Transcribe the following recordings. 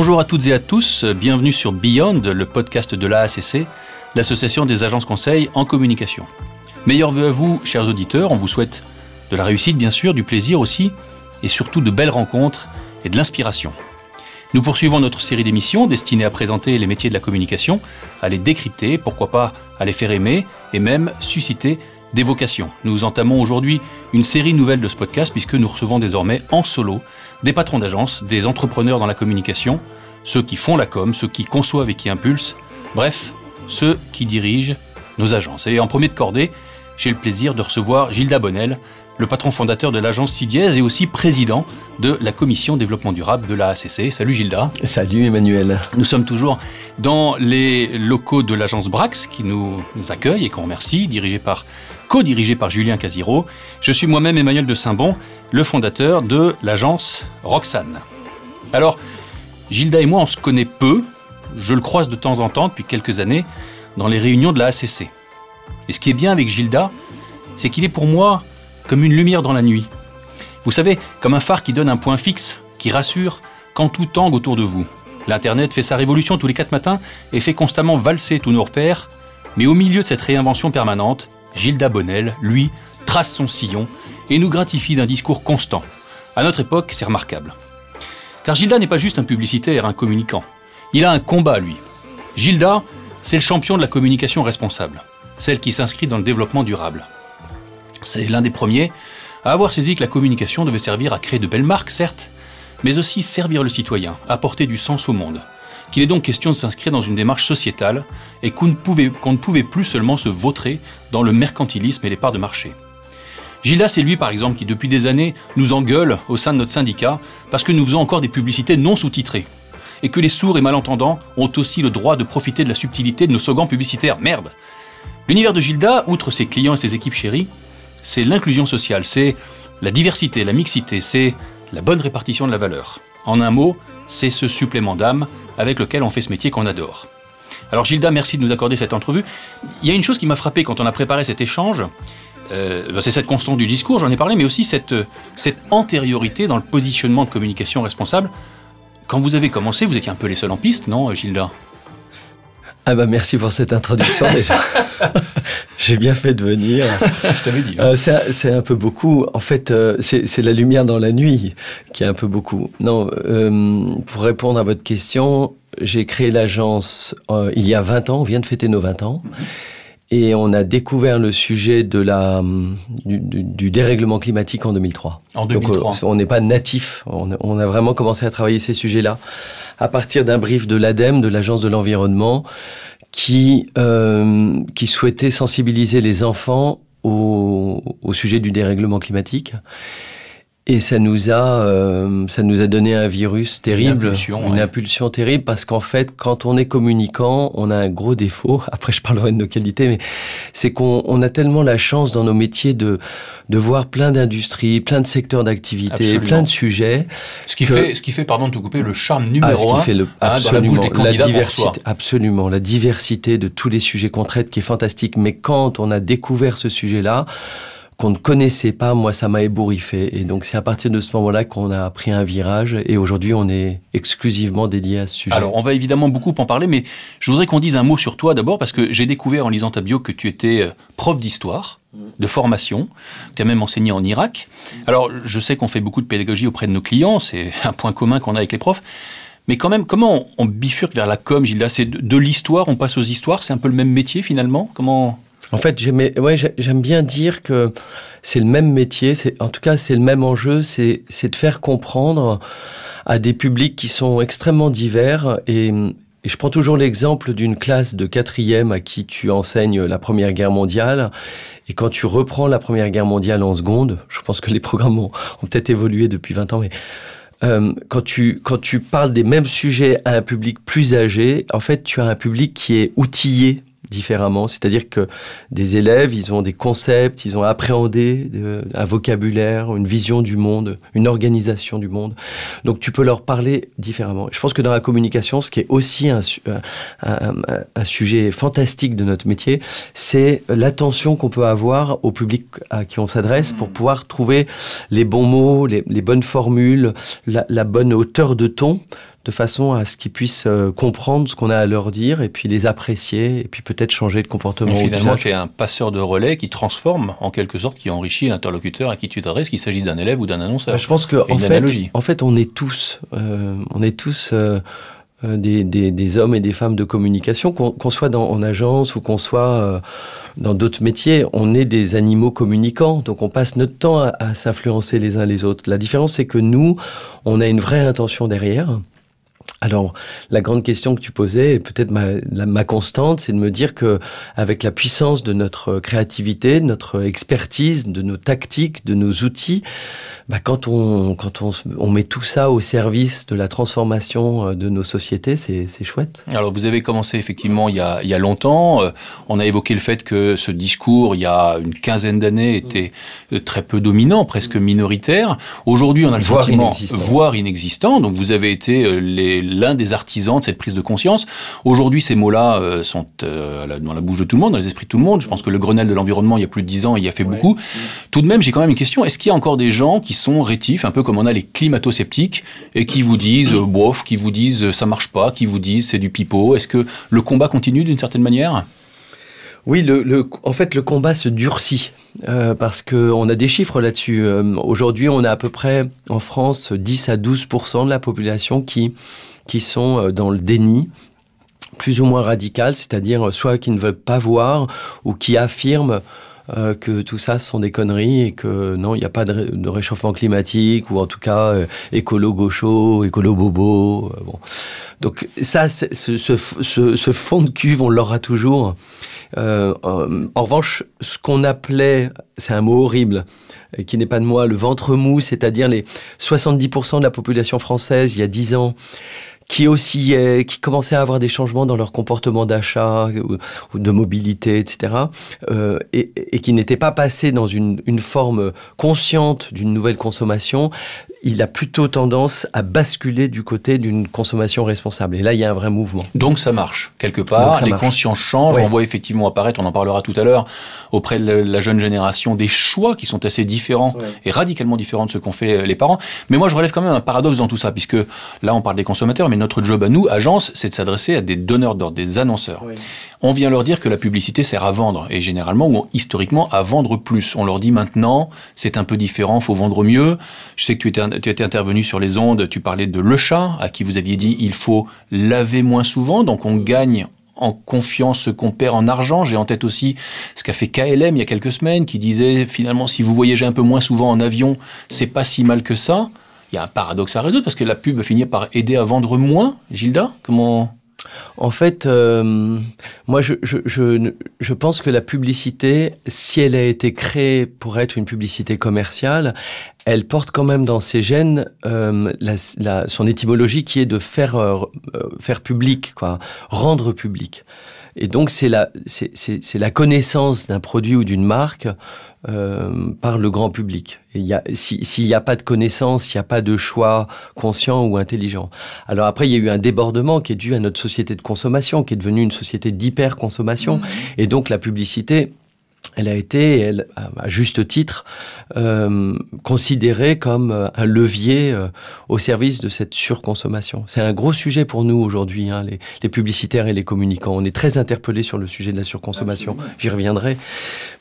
Bonjour à toutes et à tous, bienvenue sur Beyond, le podcast de l'AACC, l'association des agences conseils en communication. Meilleurs vœux à vous, chers auditeurs, on vous souhaite de la réussite bien sûr, du plaisir aussi, et surtout de belles rencontres et de l'inspiration. Nous poursuivons notre série d'émissions destinées à présenter les métiers de la communication, à les décrypter, pourquoi pas à les faire aimer et même susciter des vocations. Nous entamons aujourd'hui une série nouvelle de ce podcast puisque nous recevons désormais en solo des patrons d'agence, des entrepreneurs dans la communication, ceux qui font la com, ceux qui conçoivent et qui impulsent, bref, ceux qui dirigent nos agences. Et en premier de cordée, j'ai le plaisir de recevoir Gilda Bonnel, le patron fondateur de l'agence CIDIES et aussi président de la commission développement durable de la ACC. Salut Gilda. Salut Emmanuel. Nous sommes toujours dans les locaux de l'agence Brax qui nous accueille et qu'on remercie, dirigé par, co-dirigé par Julien Casiro. Je suis moi-même Emmanuel de Saint-Bon, le fondateur de l'agence Roxane. Alors, Gilda et moi, on se connaît peu. Je le croise de temps en temps depuis quelques années dans les réunions de la ACC. Et ce qui est bien avec Gilda, c'est qu'il est pour moi comme une lumière dans la nuit. Vous savez, comme un phare qui donne un point fixe, qui rassure quand tout tangue autour de vous. L'Internet fait sa révolution tous les quatre matins et fait constamment valser tous nos repères, mais au milieu de cette réinvention permanente, Gilda Bonnel, lui, trace son sillon et nous gratifie d'un discours constant. À notre époque, c'est remarquable. Car Gilda n'est pas juste un publicitaire, un communicant. Il a un combat, lui. Gilda, c'est le champion de la communication responsable, celle qui s'inscrit dans le développement durable. C'est l'un des premiers à avoir saisi que la communication devait servir à créer de belles marques, certes, mais aussi servir le citoyen, apporter du sens au monde. Qu'il est donc question de s'inscrire dans une démarche sociétale et qu'on ne, pouvait, ne pouvait plus seulement se vautrer dans le mercantilisme et les parts de marché. Gilda, c'est lui par exemple qui depuis des années nous engueule au sein de notre syndicat parce que nous faisons encore des publicités non sous-titrées. Et que les sourds et malentendants ont aussi le droit de profiter de la subtilité de nos slogans publicitaires. Merde L'univers de Gilda, outre ses clients et ses équipes chéries, c'est l'inclusion sociale, c'est la diversité, la mixité, c'est la bonne répartition de la valeur. En un mot, c'est ce supplément d'âme avec lequel on fait ce métier qu'on adore. Alors Gilda, merci de nous accorder cette entrevue. Il y a une chose qui m'a frappé quand on a préparé cet échange, euh, bah, c'est cette constante du discours, j'en ai parlé, mais aussi cette, cette antériorité dans le positionnement de communication responsable. Quand vous avez commencé, vous étiez un peu les seuls en piste, non, Gilda? Ah bah merci pour cette introduction déjà. J'ai bien fait de venir. Je t'avais dit. Hein. Euh, c'est un peu beaucoup. En fait, euh, c'est la lumière dans la nuit qui est un peu beaucoup. Non, euh, pour répondre à votre question, j'ai créé l'agence il y a 20 ans. On vient de fêter nos 20 ans. Et on a découvert le sujet de la, du, dérèglement climatique en 2003. En 2003. Donc, on n'est pas natif. On, on, a vraiment commencé à travailler ces sujets-là à partir d'un brief de l'ADEME, de l'Agence de l'environnement, qui, euh, qui souhaitait sensibiliser les enfants au, au sujet du dérèglement climatique et ça nous a, euh, ça nous a donné un virus terrible, une impulsion, une impulsion terrible, parce qu'en fait, quand on est communicant, on a un gros défaut. Après, je parlerai de nos qualités, mais c'est qu'on on a tellement la chance dans nos métiers de de voir plein d'industries, plein de secteurs d'activité, plein de sujets. Ce qui fait, ce qui fait, pardon de te couper, le charme numéro ah, ce qui un fait le, absolument, la, la diversité, absolument, la diversité de tous les sujets qu'on traite, qui est fantastique. Mais quand on a découvert ce sujet-là qu'on ne connaissait pas, moi, ça m'a ébouriffé. Et donc, c'est à partir de ce moment-là qu'on a pris un virage. Et aujourd'hui, on est exclusivement dédié à ce sujet. Alors, on va évidemment beaucoup en parler, mais je voudrais qu'on dise un mot sur toi d'abord, parce que j'ai découvert en lisant ta bio que tu étais euh, prof d'histoire, de formation. Tu as même enseigné en Irak. Alors, je sais qu'on fait beaucoup de pédagogie auprès de nos clients. C'est un point commun qu'on a avec les profs. Mais quand même, comment on bifurque vers la com, Gilles C'est de l'histoire, on passe aux histoires, c'est un peu le même métier finalement? Comment en fait, ouais, j'aime bien dire que c'est le même métier, en tout cas c'est le même enjeu, c'est de faire comprendre à des publics qui sont extrêmement divers et, et je prends toujours l'exemple d'une classe de quatrième à qui tu enseignes la Première Guerre mondiale. Et quand tu reprends la Première Guerre mondiale en seconde, je pense que les programmes ont, ont peut-être évolué depuis 20 ans, mais euh, quand, tu, quand tu parles des mêmes sujets à un public plus âgé, en fait, tu as un public qui est outillé différemment. C'est-à-dire que des élèves, ils ont des concepts, ils ont appréhendé euh, un vocabulaire, une vision du monde, une organisation du monde. Donc tu peux leur parler différemment. Je pense que dans la communication, ce qui est aussi un, un, un, sujet fantastique de notre métier, c'est l'attention qu'on peut avoir au public à qui on s'adresse pour mmh. pouvoir trouver les bons mots, les, les bonnes formules, la, la bonne hauteur de ton de façon à ce qu'ils puissent euh, comprendre ce qu'on a à leur dire et puis les apprécier et puis peut-être changer de comportement. Mais finalement, tu es un passeur de relais qui transforme en quelque sorte, qui enrichit l'interlocuteur à qui tu t'adresses, qu'il s'agisse d'un élève ou d'un annonceur. Bah, je pense que en fait, en fait, on est tous, euh, on est tous euh, des, des, des, hommes et des femmes de communication, qu'on soit dans, en agence ou qu'on soit dans d'autres métiers, on est des animaux communicants, donc on passe notre temps à, à s'influencer les uns les autres. La différence, c'est que nous, on a une vraie intention derrière. Alors, la grande question que tu posais, et peut-être ma, ma, constante, c'est de me dire que, avec la puissance de notre créativité, de notre expertise, de nos tactiques, de nos outils, bah, quand on quand on, on, met tout ça au service de la transformation euh, de nos sociétés, c'est chouette. Alors vous avez commencé effectivement il y a, il y a longtemps. Euh, on a évoqué le fait que ce discours, il y a une quinzaine d'années, était euh, très peu dominant, presque minoritaire. Aujourd'hui, on a le voire sentiment, inexistant. voire inexistant. Donc vous avez été l'un des artisans de cette prise de conscience. Aujourd'hui, ces mots-là sont dans la bouche de tout le monde, dans les esprits de tout le monde. Je pense que le Grenelle de l'environnement, il y a plus de dix ans, il y a fait beaucoup. Tout de même, j'ai quand même une question. Est-ce qu'il y a encore des gens qui sont rétifs, un peu comme on a les climato-sceptiques, et qui vous disent euh, bof, qui vous disent euh, ça marche pas, qui vous disent c'est du pipeau. Est-ce que le combat continue d'une certaine manière? Oui, en fait, le combat se durcit euh, parce qu'on a des chiffres là-dessus. Aujourd'hui, on a à peu près en France 10 à 12% de la population qui, qui sont dans le déni plus ou moins radical, c'est-à-dire soit qui ne veulent pas voir ou qui affirment euh, que tout ça sont des conneries et que non, il n'y a pas de, réchauffement climatique ou en tout cas euh, écolo gaucho, écolo bobo. Euh, bon. Donc ça, ce, fond de cuve, on l'aura toujours. en revanche, ce qu'on appelait, c'est un mot horrible, qui n'est pas de moi, le ventre mou, c'est-à-dire les 70% de la population française il y a 10 ans qui oscillaient, qui commençaient à avoir des changements dans leur comportement d'achat ou, de mobilité, etc., euh, et, et, qui n'étaient pas passés dans une, une forme consciente d'une nouvelle consommation, il a plutôt tendance à basculer du côté d'une consommation responsable. Et là, il y a un vrai mouvement. Donc ça marche, quelque part. Les consciences changent. On voit effectivement apparaître, on en parlera tout à l'heure, auprès de la jeune génération, des choix qui sont assez différents et radicalement différents de ce qu'ont fait les parents. Mais moi, je relève quand même un paradoxe dans tout ça, puisque là, on parle des consommateurs, mais notre job à nous, agence, c'est de s'adresser à des donneurs d'ordre, des annonceurs on vient leur dire que la publicité sert à vendre, et généralement, ou historiquement, à vendre plus. On leur dit maintenant, c'est un peu différent, faut vendre mieux. Je sais que tu étais, tu étais intervenu sur les ondes, tu parlais de Le Chat, à qui vous aviez dit, il faut laver moins souvent, donc on gagne en confiance ce qu'on perd en argent. J'ai en tête aussi ce qu'a fait KLM il y a quelques semaines, qui disait finalement si vous voyagez un peu moins souvent en avion, c'est pas si mal que ça. Il y a un paradoxe à résoudre parce que la pub finit par aider à vendre moins. Gilda, comment en fait, euh, moi, je, pense que la publicité, si elle a été créée pour être une publicité commerciale, elle porte quand même dans ses gènes euh, son étymologie qui est de faire, euh, faire public, quoi, rendre public. Et donc, c'est la, c'est, la connaissance d'un produit ou d'une marque euh, par le grand public. Et y a, s'il n'y a pas de connaissance, il n'y a pas de choix conscient ou intelligent. Alors après, il y a eu un débordement qui est dû à notre société de consommation, qui est devenue une société d'hyper-consommation. Mmh. Et donc, la publicité elle a été, elle, à juste titre, euh, considérée comme euh, un levier euh, au service de cette surconsommation. C'est un gros sujet pour nous aujourd'hui, hein, les, les, publicitaires et les communicants. On est très interpellés sur le sujet de la surconsommation. J'y reviendrai.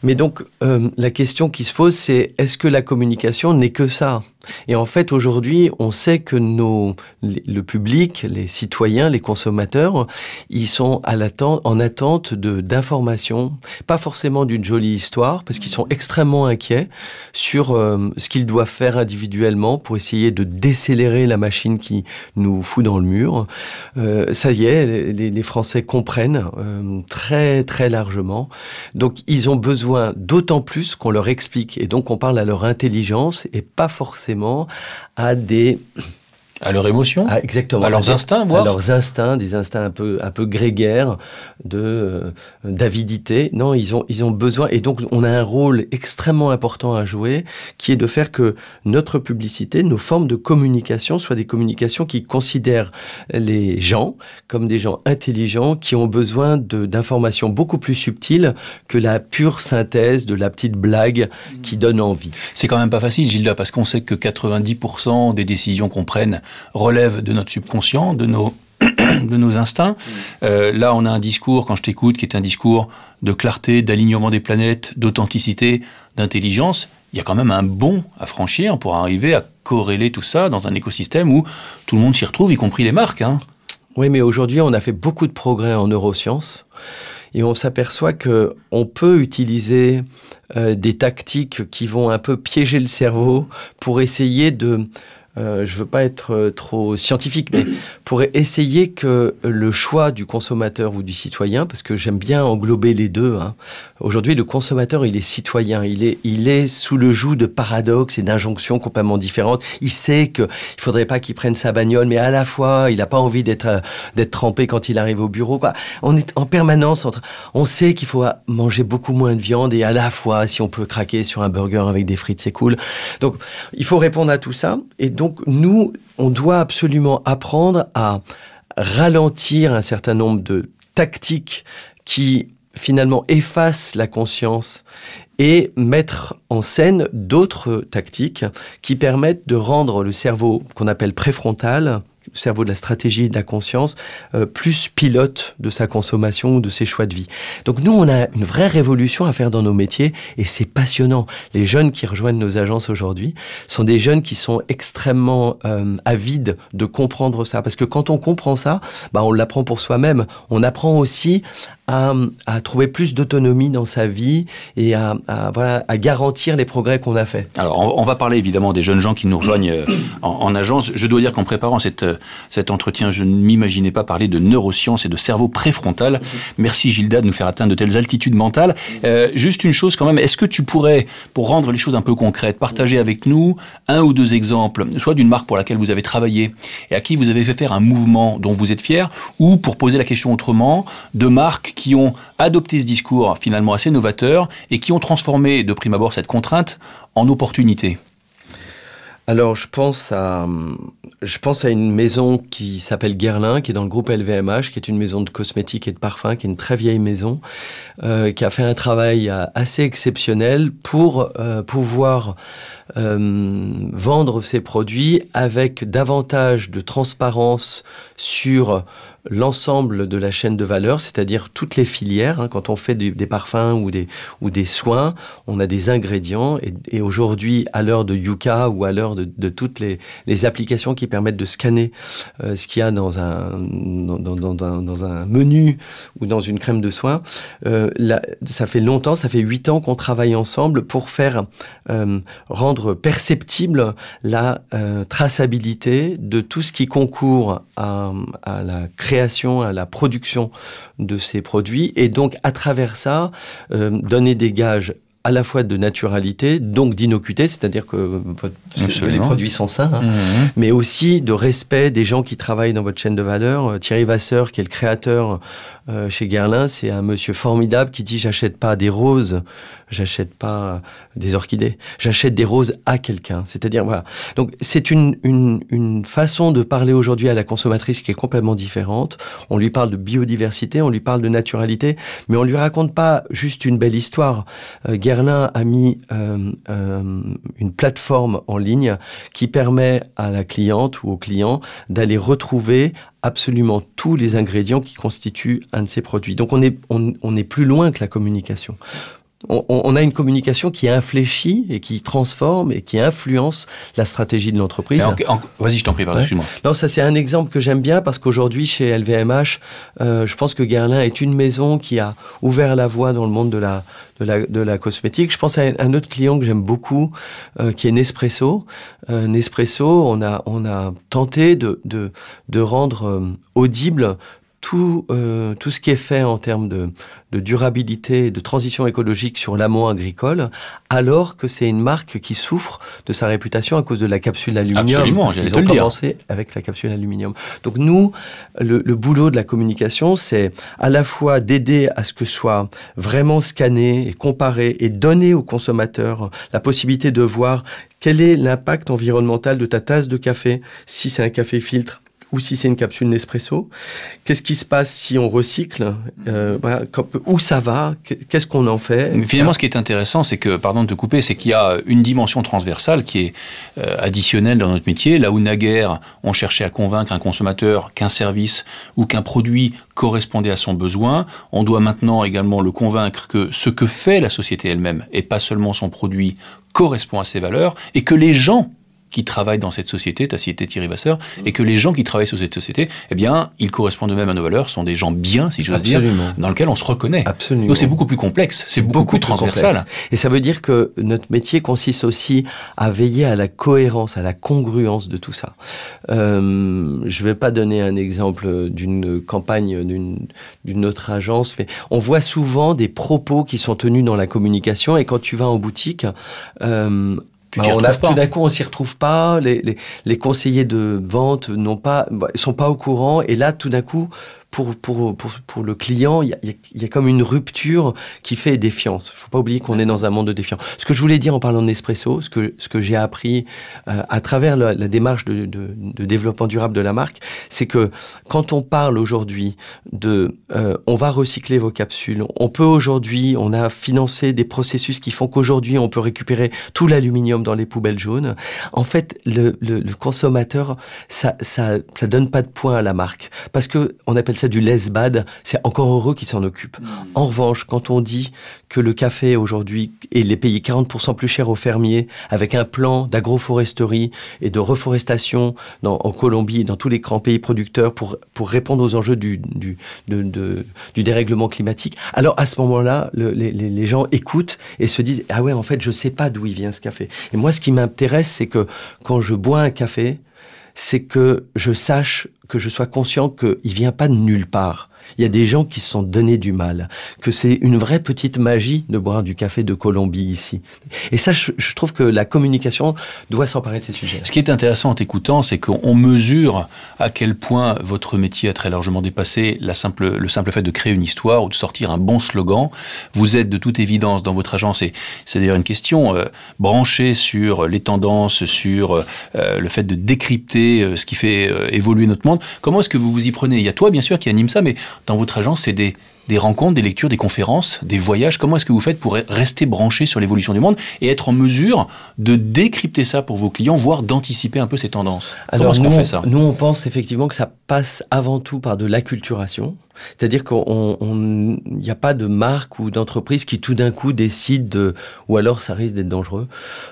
Mais donc, euh, la question qui se pose, c'est est-ce que la communication n'est que ça? Et en fait, aujourd'hui, on sait que nos, le public, les citoyens, les consommateurs, ils sont à l'attente, en attente de d'informations, pas forcément d'une jolie histoire parce qu'ils sont extrêmement inquiets sur euh, ce qu'ils doivent faire individuellement pour essayer de décélérer la machine qui nous fout dans le mur. Euh, ça y est, les, les Français comprennent euh, très très largement. Donc ils ont besoin d'autant plus qu'on leur explique et donc on parle à leur intelligence et pas forcément à des à leur émotion ah, Exactement. À leurs instincts, voire À leurs instincts, des instincts un peu, un peu grégaires, de euh, d'avidité. Non, ils ont, ils ont besoin. Et donc, on a un rôle extrêmement important à jouer, qui est de faire que notre publicité, nos formes de communication soient des communications qui considèrent les gens comme des gens intelligents, qui ont besoin d'informations beaucoup plus subtiles que la pure synthèse de la petite blague qui donne envie. C'est quand même pas facile, Gilda, parce qu'on sait que 90% des décisions qu'on prenne relève de notre subconscient, de nos de nos instincts. Euh, là, on a un discours, quand je t'écoute, qui est un discours de clarté, d'alignement des planètes, d'authenticité, d'intelligence. Il y a quand même un bond à franchir pour arriver à corréler tout ça dans un écosystème où tout le monde s'y retrouve, y compris les marques. Hein. Oui, mais aujourd'hui, on a fait beaucoup de progrès en neurosciences et on s'aperçoit que on peut utiliser euh, des tactiques qui vont un peu piéger le cerveau pour essayer de euh, je veux pas être euh, trop scientifique, mais pour essayer que le choix du consommateur ou du citoyen, parce que j'aime bien englober les deux. Hein. Aujourd'hui, le consommateur, il est citoyen, il est, il est sous le joug de paradoxes et d'injonctions complètement différentes. Il sait que il faudrait pas qu'il prenne sa bagnole, mais à la fois, il n'a pas envie d'être euh, d'être trempé quand il arrive au bureau. On est en permanence entre. On sait qu'il faut manger beaucoup moins de viande et à la fois, si on peut craquer sur un burger avec des frites, c'est cool. Donc, il faut répondre à tout ça. Et donc donc nous, on doit absolument apprendre à ralentir un certain nombre de tactiques qui finalement effacent la conscience et mettre en scène d'autres tactiques qui permettent de rendre le cerveau qu'on appelle préfrontal, cerveau de la stratégie et de la conscience, euh, plus pilote de sa consommation ou de ses choix de vie. Donc nous, on a une vraie révolution à faire dans nos métiers et c'est passionnant. Les jeunes qui rejoignent nos agences aujourd'hui sont des jeunes qui sont extrêmement euh, avides de comprendre ça. Parce que quand on comprend ça, bah, on l'apprend pour soi-même. On apprend aussi à, trouver plus d'autonomie dans sa vie et à, voilà, à garantir les progrès qu'on a fait. Alors, on, va parler évidemment des jeunes gens qui nous rejoignent euh, en, en agence. Je dois dire qu'en préparant cette, euh, cet entretien, je ne m'imaginais pas parler de neurosciences et de cerveau préfrontal. Merci Gilda de nous faire atteindre de telles altitudes mentales. Euh, juste une chose quand même, est-ce que tu pourrais, pour rendre les choses un peu concrètes, partager avec nous un ou deux exemples, soit d'une marque pour laquelle vous avez travaillé et à qui vous avez fait faire un mouvement dont vous êtes fier, ou pour poser la question autrement, de marques qui ont adopté ce discours finalement assez novateur et qui ont transformé de prime abord cette contrainte en opportunité. Alors, je pense à, je pense à une maison qui s'appelle Guerlain, qui est dans le groupe LVMH, qui est une maison de cosmétiques et de parfums, qui est une très vieille maison, euh, qui a fait un travail euh, assez exceptionnel pour euh, pouvoir vendre ses produits avec davantage de transparence sur l'ensemble de la chaîne de valeur, c'est-à-dire toutes les filières. Hein, quand on fait des, parfums ou des, ou des soins, on a des ingrédients. Et, aujourd'hui, à l'heure de Yuka ou à l'heure de, toutes les, les, applications qui permettent de scanner euh, ce qu'il y a dans un, dans, dans, un, menu ou dans une crème de soins, euh, ça fait longtemps, ça fait huit ans qu'on travaille ensemble pour faire euh, rendre perceptible la traçabilité de tout ce qui concourt à la création à la production de ces produits et donc à travers ça euh, donner des gages à la fois de naturalité, donc d'innocuité, c'est-à-dire que, les produits sont sains, hein, mmh. mais aussi de respect des gens qui travaillent dans votre chaîne de valeur. Thierry Vasseur, qui est le créateur euh, chez Guerlain, c'est un monsieur formidable qui dit j'achète pas des roses, j'achète pas des orchidées, j'achète des roses à quelqu'un. C'est-à-dire voilà. Donc c'est une, une, façon de parler aujourd'hui à la consommatrice qui est complètement différente. On lui parle de biodiversité, on lui parle de naturalité, mais on lui raconte pas juste une belle histoire. Euh, Guerlain a mis euh, euh, une plateforme en ligne qui permet à la cliente ou au client d'aller retrouver absolument tous les ingrédients qui constituent un de ces produits. Donc on est, plus loin que la communication. On, on, a une communication qui infléchit et qui transforme et qui influence la stratégie de l'entreprise. Vas-y, je t'en prie, pardon, ouais. excuse-moi. Non, ça c'est un exemple que j'aime bien parce qu'aujourd'hui chez LVMH, euh, je pense que Guerlain est une maison qui a ouvert la voie dans le monde de la, de la, de la cosmétique. Je pense à un autre client que j'aime beaucoup, euh, qui est Nespresso. Euh, Nespresso, on a, on a tenté de, de, de rendre audible tout, euh, tout ce qui est fait en termes de, de durabilité, de transition écologique sur l'amont agricole, alors que c'est une marque qui souffre de sa réputation à cause de la capsule aluminium. Absolument, Ils ont commencé dire. avec la capsule aluminium. Donc nous, le, le boulot de la communication, c'est à la fois d'aider à ce que soit vraiment scanné et comparé et donner aux consommateurs la possibilité de voir quel est l'impact environnemental de ta tasse de café si c'est un café filtre ou si c'est une capsule Nespresso. Qu'est-ce qui se passe si on recycle euh, Où ça va Qu'est-ce qu'on en fait Finalement, ce qui est intéressant, c'est que, pardon de te couper, c'est qu'il y a une dimension transversale qui est euh, additionnelle dans notre métier. Là où naguère, on cherchait à convaincre un consommateur qu'un service ou qu'un produit correspondait à son besoin, on doit maintenant également le convaincre que ce que fait la société elle-même, et pas seulement son produit, correspond à ses valeurs, et que les gens qui travaillent dans cette société, tu as cité Thierry Vasseur, et que les gens qui travaillent sur cette société, eh bien, ils correspondent eux-mêmes à nos valeurs, sont des gens bien, si j'ose dire, dans lesquels on se reconnaît. Absolument. Donc c'est beaucoup plus complexe, c'est beaucoup, plus transversal. Et ça veut dire que notre métier consiste aussi à veiller à la cohérence, à la congruence de tout ça. Euh, je ne vais pas donner un exemple d'une campagne d'une autre agence, mais on voit souvent des propos qui sont tenus dans la communication, et quand tu vas en boutique, euh, bah, on a, tout d'un coup, on s'y retrouve pas. Les, les, les, conseillers de vente n'ont pas, bah, sont pas au courant. Et là, tout d'un coup, pour, pour, pour, pour le client, il y, a, y a comme une rupture qui fait défiance. Il faut pas oublier qu'on est dans un monde de défiance. Ce que je voulais dire en parlant de Nespresso, ce que, ce que j'ai appris euh, à travers la, démarche de, développement durable de la marque, c'est que quand on parle aujourd'hui de euh, on va recycler vos capsules, on peut aujourd'hui, on a financé des processus qui font qu'aujourd'hui on peut récupérer tout l'aluminium dans les poubelles jaunes. En fait, le, le, le consommateur, ça, ça, ça donne pas de points à la marque parce que on appelle ça du less bad, c'est encore heureux qu'ils s'en occupent. Hmm. En revanche, quand on dit que le café aujourd'hui est les payé 40% plus cher aux fermiers, avec un plan d'agroforesterie et de reforestation dans, en Colombie et dans tous les grands pays producteurs pour, pour répondre aux enjeux du, du, de, du dérèglement climatique, alors à ce moment-là, le, les, les gens écoutent et se disent, ah ouais, en fait, je sais pas d'où il vient ce café. Et moi, ce qui m'intéresse, c'est que quand je bois un café, c'est que je sache, que je sois conscient qu'il vient pas de nulle part. Il y a des gens qui se sont donné du mal, que c'est une vraie petite magie de boire du café de Colombie ici. Et ça, je, je trouve que la communication doit s'emparer de ces sujets. Ce qui est intéressant en t'écoutant, c'est qu'on mesure à quel point votre métier a très largement dépassé la simple, le simple fait de créer une histoire ou de sortir un bon slogan. Vous êtes de toute évidence dans votre agence, et c'est d'ailleurs une question, euh, branchée sur les tendances, sur euh, le fait de décrypter euh, ce qui fait euh, évoluer notre monde. Comment est-ce que vous vous y prenez? Il y a toi, bien sûr, qui anime ça, mais dans votre agence, c'est des, des rencontres, des lectures, des conférences, des voyages. Comment est-ce que vous faites pour rester branché sur l'évolution du monde et être en mesure de décrypter ça pour vos clients, voire d'anticiper un peu ces tendances? Alors, Comment est-ce qu'on fait ça? Nous, on pense effectivement que ça passe avant tout par de l'acculturation. C'est-à-dire qu'il n'y a pas de marque ou d'entreprise qui tout d'un coup décide de, ou alors ça risque d'être dangereux,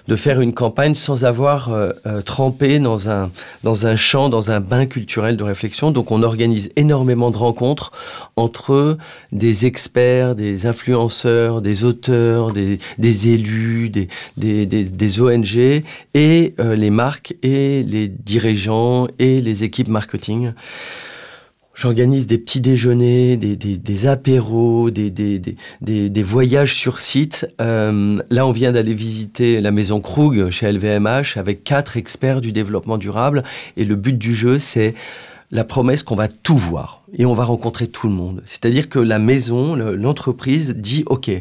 de faire une campagne sans avoir euh, euh, trempé dans un, champ, dans un bain culturel de réflexion. Donc on organise énormément de rencontres entre des experts, des influenceurs, des auteurs, des, élus, des ONG et euh, les marques et les dirigeants et les équipes marketing. J'organise des petits déjeuners, des, apéros, des, voyages sur site. Euh, là, on vient d'aller visiter la maison Krug chez LVMH avec quatre experts du développement durable. Et le but du jeu, c'est la promesse qu'on va tout voir et on va rencontrer tout le monde. C'est-à-dire que la maison, l'entreprise dit OK,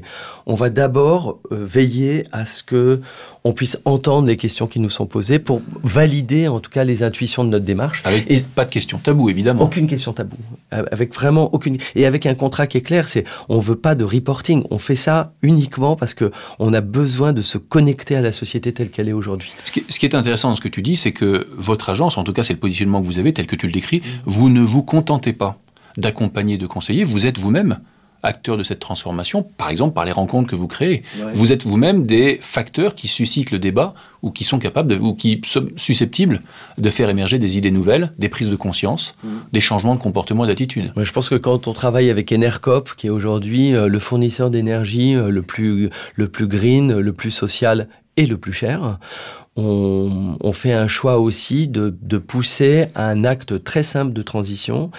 on va d'abord euh, veiller à ce que on puisse entendre les questions qui nous sont posées pour valider en tout cas les intuitions de notre démarche. Avec et pas de questions tabou évidemment. Aucune question tabou. Avec vraiment aucune et avec un contrat qui est clair, c'est on veut pas de reporting, on fait ça uniquement parce que on a besoin de se connecter à la société telle qu'elle est aujourd'hui. Ce, ce, qui est intéressant dans ce que tu dis, c'est que votre agence, en tout cas c'est le positionnement que vous avez tel que tu le décris, vous ne vous contentez pas d'accompagner, de conseiller, vous êtes vous-même acteur de cette transformation, par exemple par les rencontres que vous créez. Ouais. Vous êtes vous-même des facteurs qui suscitent le débat ou qui sont capables de, ou qui sont susceptibles de faire émerger des idées nouvelles, des prises de conscience, mmh. des changements de comportement et d'attitude. Je pense que quand on travaille avec Enercop, qui est aujourd'hui euh, le fournisseur d'énergie euh, le plus, le plus green, le plus social et le plus cher, on, on, fait un choix aussi de, de, pousser un acte très simple de transition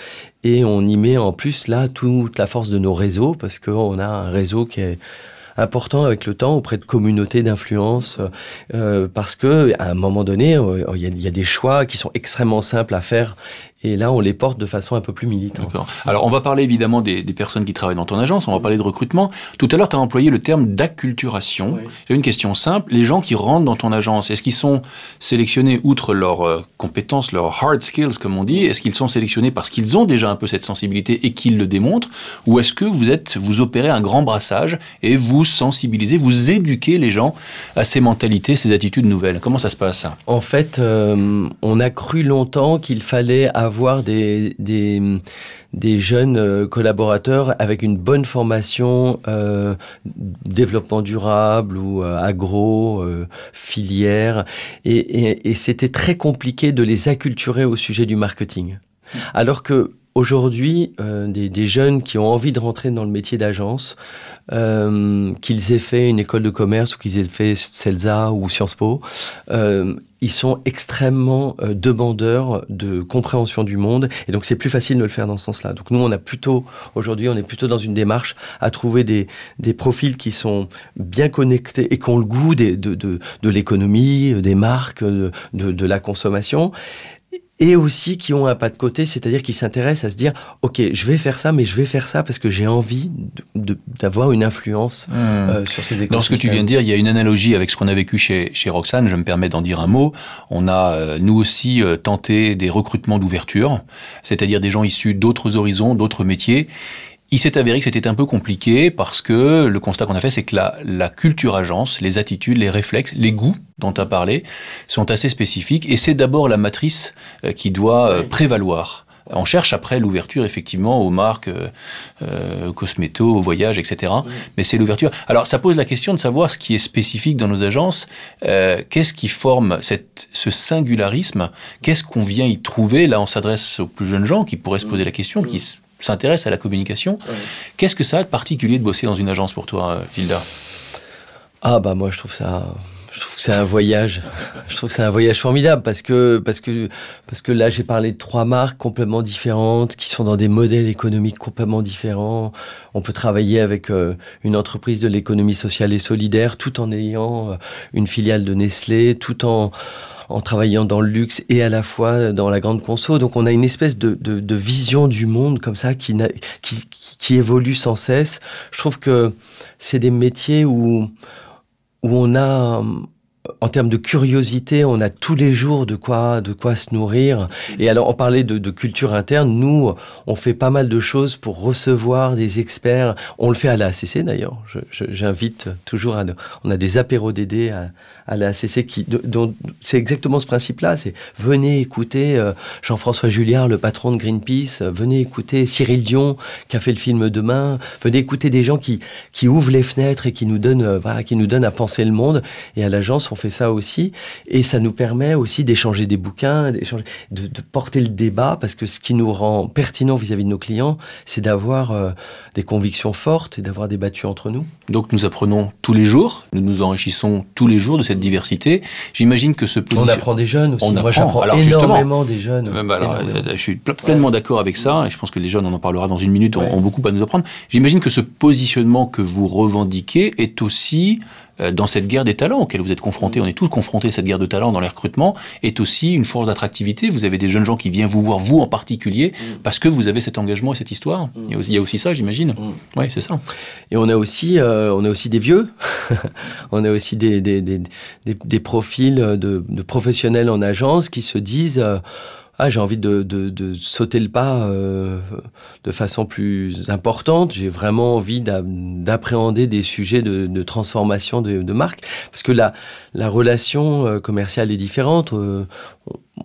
et on y met en plus là toute la force de nos réseaux parce qu'on a un réseau qui est important avec le temps auprès de communautés d'influence euh, parce que à un moment donné il y, a, des choix qui sont extrêmement simples à faire et là, on les porte de façon un peu plus militante. D'accord. Alors, on va parler évidemment des, personnes qui travaillent dans ton agence, on va parler de recrutement. Tout à l'heure, tu as employé le terme d'acculturation. J'ai une question simple. Les gens qui rentrent dans ton agence, est-ce qu'ils sont sélectionnés outre leurs euh, compétences, leurs hard skills, comme on dit? Est-ce qu'ils sont sélectionnés parce qu'ils ont déjà un peu cette sensibilité et qu'ils le démontrent? Ou est-ce que vous, êtes, vous opérez un grand brassage et vous sensibilisez, vous éduquez les gens à ces mentalités, ces attitudes nouvelles? Comment ça se passe? En fait, euh, on a cru longtemps qu'il fallait avoir des, des, des jeunes euh, collaborateurs avec une bonne formation euh, développement durable ou euh, agro, euh, filière. Et, et, et c'était très compliqué de les acculturer au sujet du marketing. Alors que aujourd'hui, euh, des, des, jeunes qui ont envie de rentrer dans le métier d'agence, euh, qu'ils aient fait une école de commerce ou qu'ils aient fait CELSA ou Sciences Po, euh, ils sont extrêmement euh, demandeurs de compréhension du monde et donc c'est plus facile de le faire dans ce sens-là. Donc nous, on a plutôt, aujourd'hui, on est plutôt dans une démarche à trouver des, des profils qui sont bien connectés et qui ont le goût des, de, de, de l'économie, des marques, de, de, de la consommation et aussi qui ont un pas de côté, c'est-à-dire qui s'intéressent à se dire, ok, je vais faire ça, mais je vais faire ça parce que j'ai envie d'avoir une influence mmh. euh, sur ces écosystèmes. Dans ce que tu viens de dire, il y a une analogie avec ce qu'on a vécu chez, chez Roxane, je me permets d'en dire un mot. On a, euh, nous aussi, euh, tenté des recrutements d'ouverture, c'est-à-dire des gens issus d'autres horizons, d'autres métiers, il s'est avéré que c'était un peu compliqué parce que le constat qu'on a fait, c'est que la, la, culture agence, les attitudes, les réflexes, les goûts dont tu as parlé sont assez spécifiques et c'est d'abord la matrice euh, qui doit euh, prévaloir. On cherche après l'ouverture effectivement aux marques, euh, euh, cosméto, aux voyages, etc. Oui. Mais c'est l'ouverture. Alors ça pose la question de savoir ce qui est spécifique dans nos agences. Euh, Qu'est-ce qui forme cette, ce singularisme? Qu'est-ce qu'on vient y trouver? Là, on s'adresse aux plus jeunes gens qui pourraient se poser la question, qui s'intéresse à la communication. Ouais. Qu'est-ce que ça a de particulier de bosser dans une agence pour toi, Gilda? Ah bah moi je trouve ça je trouve que c'est un voyage. Je trouve que c'est un voyage formidable parce que parce que parce que là j'ai parlé de trois marques complètement différentes qui sont dans des modèles économiques complètement différents. On peut travailler avec euh, une entreprise de l'économie sociale et solidaire tout en ayant euh, une filiale de Nestlé, tout en en travaillant dans le luxe et à la fois dans la grande conso. Donc on a une espèce de, de, vision du monde comme ça qui, qui, évolue sans cesse. Je trouve que c'est des métiers où, où on a en termes de curiosité, on a tous les jours de quoi, de quoi se nourrir. Et alors, on parlait de, culture interne. Nous, on fait pas mal de choses pour recevoir des experts. On le fait à la ACC d'ailleurs. J'invite toujours à. On a des apéros d'aider à, à la ACC qui, c'est exactement ce principe-là. C'est venez écouter euh, Jean-François Julliard, le patron de Greenpeace. venez écouter Cyril Dion, qui a fait le film Demain. Venez écouter des gens qui, ouvrent les fenêtres et qui nous donnent, euh, qui nous donnent à penser le monde. Et à l'agence, on fait ça aussi. Et ça nous permet aussi d'échanger des bouquins, de, porter le débat, parce que ce qui nous rend pertinent vis-à-vis -vis de nos clients, c'est d'avoir euh, des convictions fortes et d'avoir débattu entre nous. Donc nous apprenons tous les jours, nous nous enrichissons tous les jours de cette diversité. J'imagine que ce position... On apprend des jeunes aussi. On Moi, j'apprends énormément des jeunes. Euh, alors, énormément. je suis pleinement d'accord avec ça, et je pense que les jeunes, on en parlera dans une minute, ouais. ont, ont beaucoup à nous apprendre. J'imagine que ce positionnement que vous revendiquez est aussi dans cette guerre des talents auquel vous êtes confrontés, on est tous confrontés à cette guerre de talents dans les recrutements, est aussi une force d'attractivité. Vous avez des jeunes gens qui viennent vous voir, vous en particulier, parce que vous avez cet engagement et cette histoire. Il y a aussi, il y a aussi ça, j'imagine. Oui, c'est ça. Et on a aussi, euh, on a aussi des vieux, on a aussi des, des, des, des, des profils de, de professionnels en agence qui se disent... Euh, ah, j'ai envie de, de, de, sauter le pas euh, de façon plus importante. J'ai vraiment envie d'appréhender des sujets de, de transformation de, marque. Parce que la, la relation euh, commerciale est différente. Euh,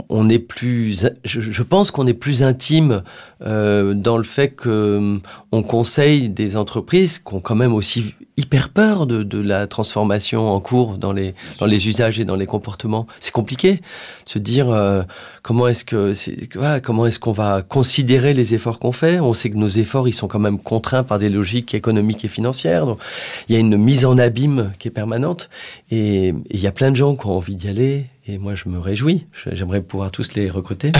on est plus, je, pense qu'on est plus intime euh, dans le fait que euh, on conseille des entreprises qui ont quand même aussi hyper peur de, de la transformation en cours dans les dans les usages et dans les comportements. C'est compliqué de se dire euh, comment est-ce que est, voilà, comment est-ce qu'on va considérer les efforts qu'on fait. On sait que nos efforts ils sont quand même contraints par des logiques économiques et financières. Donc il y a une mise en abîme qui est permanente et il y a plein de gens qui ont envie d'y aller et moi, je me réjouis. J'aimerais pouvoir tous les recruter.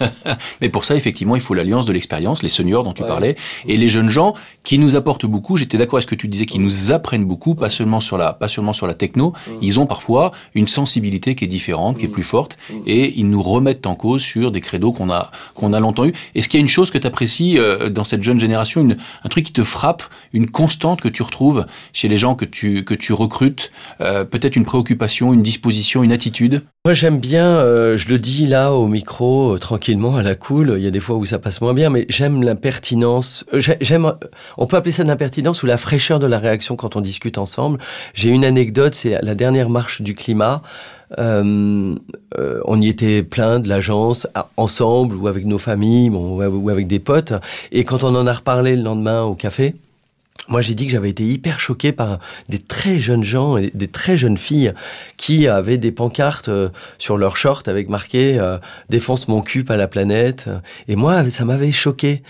Mais pour ça, effectivement, il faut l'alliance de l'expérience, les seniors dont tu parlais, et les jeunes gens qui nous apportent beaucoup. J'étais d'accord avec ce que tu disais, qui nous apprennent beaucoup, pas seulement sur la, pas seulement sur la techno. Ils ont parfois une sensibilité qui est différente, qui est plus forte, et ils nous remettent en cause sur des credos qu'on a, qu'on a longtemps eu. Est-ce qu'il y a une chose que tu apprécies euh, dans cette jeune génération, une, un truc qui te frappe, une constante que tu retrouves chez les gens que tu, que tu recrutes, euh, peut-être une préoccupation, une disposition, une attitude? Moi j'aime bien, euh, je le dis là au micro, euh, tranquillement, à la cool, il y a des fois où ça passe moins bien, mais j'aime l'impertinence, euh, j'aime, on peut appeler ça de l'impertinence ou la fraîcheur de la réaction quand on discute ensemble. J'ai une anecdote, c'est la dernière marche du climat. on y était plein de l'agence, ensemble ou avec nos familles ou avec des potes. Et quand on en a reparlé le lendemain au café, moi, j'ai dit que j'avais été hyper choqué par des très jeunes gens et des très jeunes filles qui avaient des pancartes euh, sur leur short avec marqué euh, Défense mon cul à la planète. Et moi, ça m'avait choqué.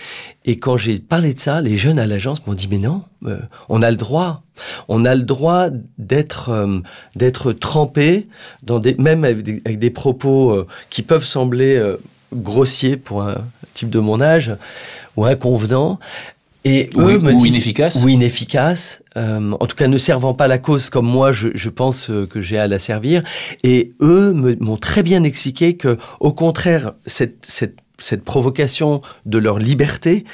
Et quand j'ai parlé de ça, les jeunes à l'agence m'ont dit Mais non, euh, on a le droit. On a le droit d'être d'être trempé dans des même avec des, propos qui peuvent sembler grossiers pour un type de mon âge ou inconvenant, et eux me ou inefficaces Ou inefficaces, euh, en tout cas ne servant pas la cause comme moi je, je pense euh, que j'ai à la servir. Et eux m'ont très bien expliqué que, au contraire, cette, cette, cette provocation de leur liberté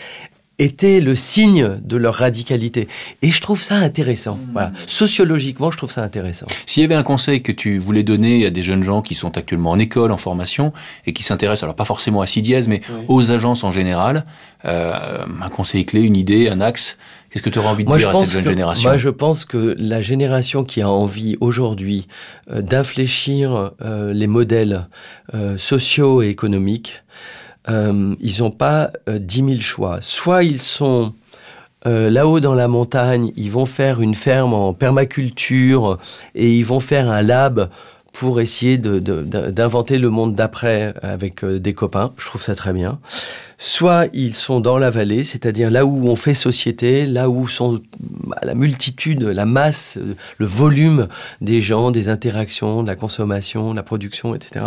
était le signe de leur radicalité. Et je trouve ça intéressant. Mmh. Voilà. Sociologiquement, je trouve ça intéressant. S'il y avait un conseil que tu voulais donner à des jeunes gens qui sont actuellement en école, en formation, et qui s'intéressent, alors pas forcément à CIDIES, mais aux agences en général, euh, un conseil clé, une idée, un axe, qu'est-ce que tu aurais envie de dire à cette jeune génération? Moi, je pense que la génération qui a envie aujourd'hui euh, d'infléchir euh, les modèles euh, sociaux et économiques, euh, ils n'ont pas euh, dix mille choix. Soit ils sont euh, là-haut dans la montagne, ils vont faire une ferme en permaculture et ils vont faire un lab pour essayer d'inventer le monde d'après avec des copains. Je trouve ça très bien soit ils sont dans la vallée, c'est-à-dire là où on fait société, là où sont bah, la multitude, la masse, le volume des gens, des interactions, de la consommation, de la production, etc.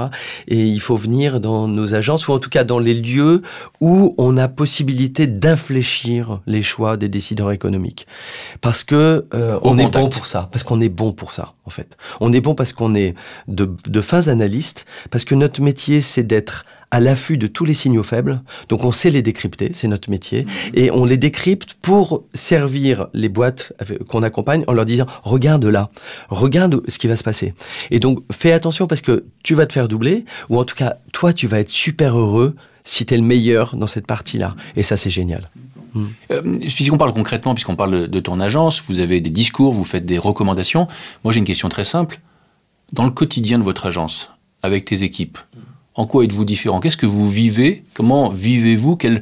Et il faut venir dans nos agences, ou en tout cas dans les lieux où on a possibilité d'infléchir les choix des décideurs économiques. Parce que euh, on est bon pour ça, parce qu'on est bon pour ça, en fait. On est bon parce qu'on est de, de fins analystes, parce que notre métier, c'est d'être à l'affût de tous les signaux faibles. Donc on sait les décrypter, c'est notre métier. Mhm. Et on les décrypte pour servir les boîtes qu'on accompagne en leur disant, regarde là, regarde ce qui va se passer. Et donc fais attention parce que tu vas te faire doubler, ou en tout cas, toi, tu vas être super heureux si tu es le meilleur dans cette partie-là. Et ça, c'est génial. Euh, puisqu'on parle concrètement, puisqu'on parle de ton agence, vous avez des discours, vous faites des recommandations. Moi, j'ai une question très simple. Dans le quotidien de votre agence, avec tes équipes, en quoi êtes-vous différent? Qu'est-ce que vous vivez? Comment vivez-vous? Quelles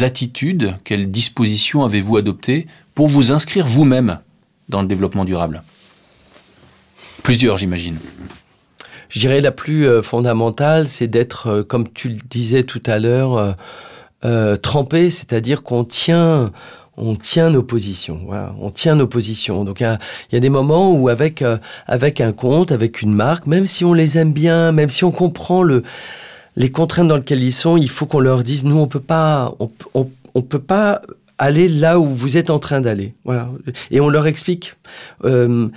attitudes, quelles dispositions avez-vous adoptées pour vous inscrire vous-même dans le développement durable? Plusieurs, j'imagine. Je dirais la plus euh, fondamentale, c'est d'être, euh, comme tu le disais tout à l'heure, euh, trempé, c'est-à-dire qu'on tient on tient nos positions. On tient nos positions. Donc il y, a des moments où avec euh, avec un compte, avec une marque, même si on les aime bien, même si on comprend le les contraintes dans lesquelles ils sont, il faut qu'on leur dise nous on peut pas on, peut pas aller là où vous êtes en train d'aller. Et on leur explique. Euh,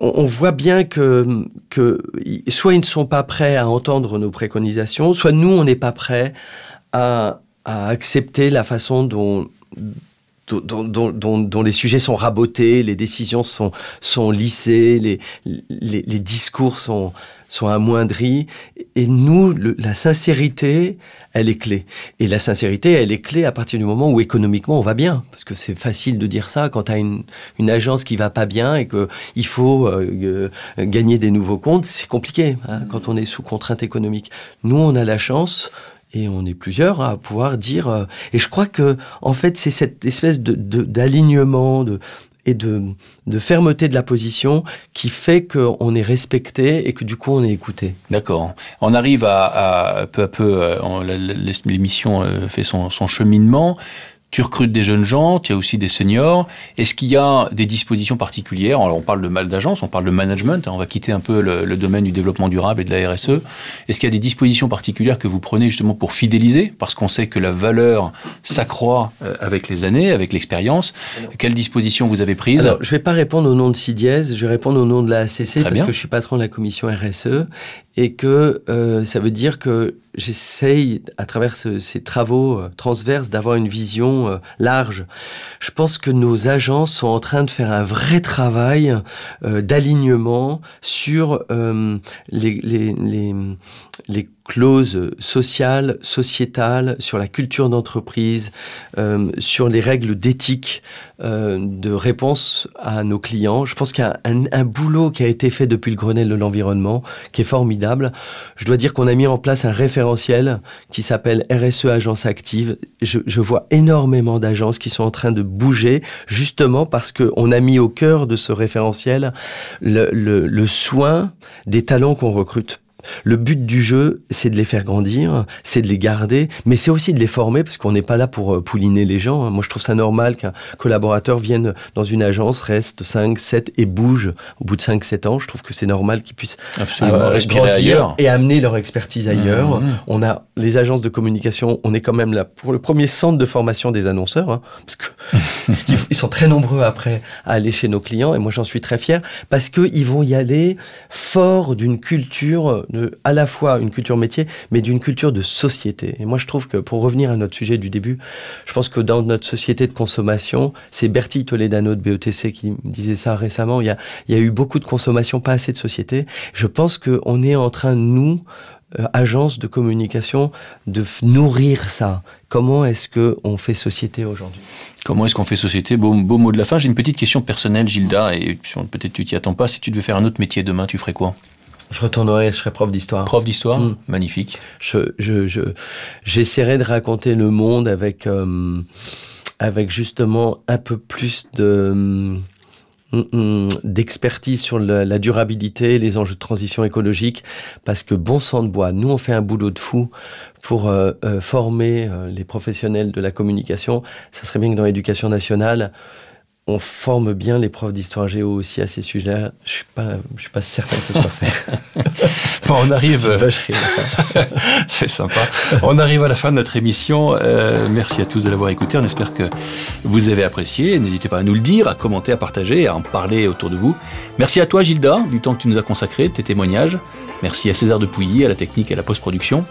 on, voit bien que, soit ils ne sont pas prêts à entendre nos préconisations, soit nous, on n'est pas prêts à accepter la façon dont, dont, les sujets sont rabotés, les décisions sont, sont lissées, les, les, discours sont, sont amoindris. Et nous, la sincérité, elle est clé. Et la sincérité, elle est clé à partir du moment où économiquement on va bien. Parce que c'est facile de dire ça quand tu as une, une, agence qui va pas bien et qu'il faut euh, gagner des nouveaux comptes. C'est compliqué hein, quand on est sous contrainte économique. Nous, on a la chance et on est plusieurs à pouvoir dire. Euh, et je crois que, en fait, c'est cette espèce de, d'alignement et de, de, fermeté de la position qui fait qu'on est respecté et que du coup on est écouté. D'accord. On arrive à, peu à peu, euh, l'émission euh, fait son, son cheminement. Tu recrutes des jeunes gens, tu as aussi des seniors. Est-ce qu'il y a des dispositions particulières? Alors, on parle de mal d'agence, on parle de management. Hein, on va quitter un peu le, domaine du développement durable et de la RSE. Est-ce qu'il y a des dispositions particulières que vous prenez justement pour fidéliser? Parce qu'on sait que la valeur s'accroît euh, avec les années, avec l'expérience. Quelles dispositions vous avez prises? Alors, je ne vais pas répondre au nom de CIDIES, je vais répondre au nom de la ACC parce que je suis patron de la commission RSE et que euh, ça veut dire que j'essaye, à travers ces travaux euh, transverses, d'avoir une vision euh, large. Je pense que nos agences sont en train de faire un vrai travail euh, d'alignement sur les, les, les, les clauses sociales, sociétales, sur la culture d'entreprise, euh, sur les règles d'éthique euh, de réponse à nos clients. Je pense qu'il y a un, un, boulot qui a été fait depuis le Grenelle de l'environnement qui est formidable. Je dois dire qu'on a mis en place un référentiel qui s'appelle RSE Agence Active. Je, je vois énormément d'agences qui sont en train de bouger justement parce qu'on a mis au cœur de ce référentiel le, le, le soin des talents qu'on recrute le but du jeu, c'est de les faire grandir, c'est de les garder, mais c'est aussi de les former parce qu'on n'est pas là pour euh, pouliner les gens. Hein. Moi, je trouve ça normal qu'un collaborateur vienne dans une agence, reste 5, 7 et bouge au bout de 5, 7 ans. Je trouve que c'est normal qu'ils puissent euh, respirer ailleurs et amener leur expertise ailleurs. Mmh, mmh. On a les agences de communication, on est quand même là pour le premier centre de formation des annonceurs, hein, parce que ils sont très nombreux après à aller chez nos clients et moi j'en suis très fier parce qu'ils vont y aller fort d'une culture à la fois une culture métier, mais d'une culture de société. Et moi, je trouve que pour revenir à notre sujet du début, je pense que dans notre société de consommation, c'est Bertie Toledano de BETC qui disait ça récemment, il y a, eu beaucoup de consommation, pas assez de société. Je pense qu'on est en train, nous, euh, agence de communication, de nourrir ça. Comment est-ce que on fait société aujourd'hui? Comment est-ce qu'on fait société? Beau, beau mot de la fin. J'ai une petite question personnelle, Gilda, et peut-être tu t'y attends pas. Si tu devais faire un autre métier demain, tu ferais quoi? Je retournerai, je serai prof d'histoire. Prof d'histoire, mm. magnifique. Je, je, je, j'essaierai de raconter le monde avec, euh, avec justement un peu plus de mm, mm, d'expertise sur la, durabilité, les enjeux de transition écologique, parce que bon sang de bois, nous on fait un boulot de fou pour euh, euh, former les professionnels de la communication. Ça serait bien que dans l'éducation nationale, on forme bien les profs d'histoire géo aussi à ces sujets. Je suis pas, je suis pas certain que ce soit fait. bon, on arrive. C'est sympa. On arrive à la fin de notre émission. Euh, merci à tous de l'avoir écouté. On espère que vous avez apprécié. N'hésitez pas à nous le dire, à commenter, à partager, à en parler autour de vous. Merci à toi, Gilda, du temps que tu nous as consacré, tes témoignages. Merci à César de Pouilly, à la technique et à la post-production.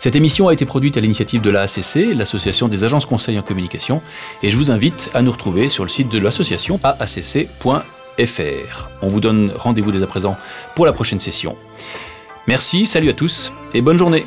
Cette émission a été produite à l'initiative de l'ACC, l'Association des agences conseils en communication, et je vous invite à nous retrouver sur le site de l'association aacc.fr. On vous donne rendez-vous dès à présent pour la prochaine session. Merci, salut à tous et bonne journée.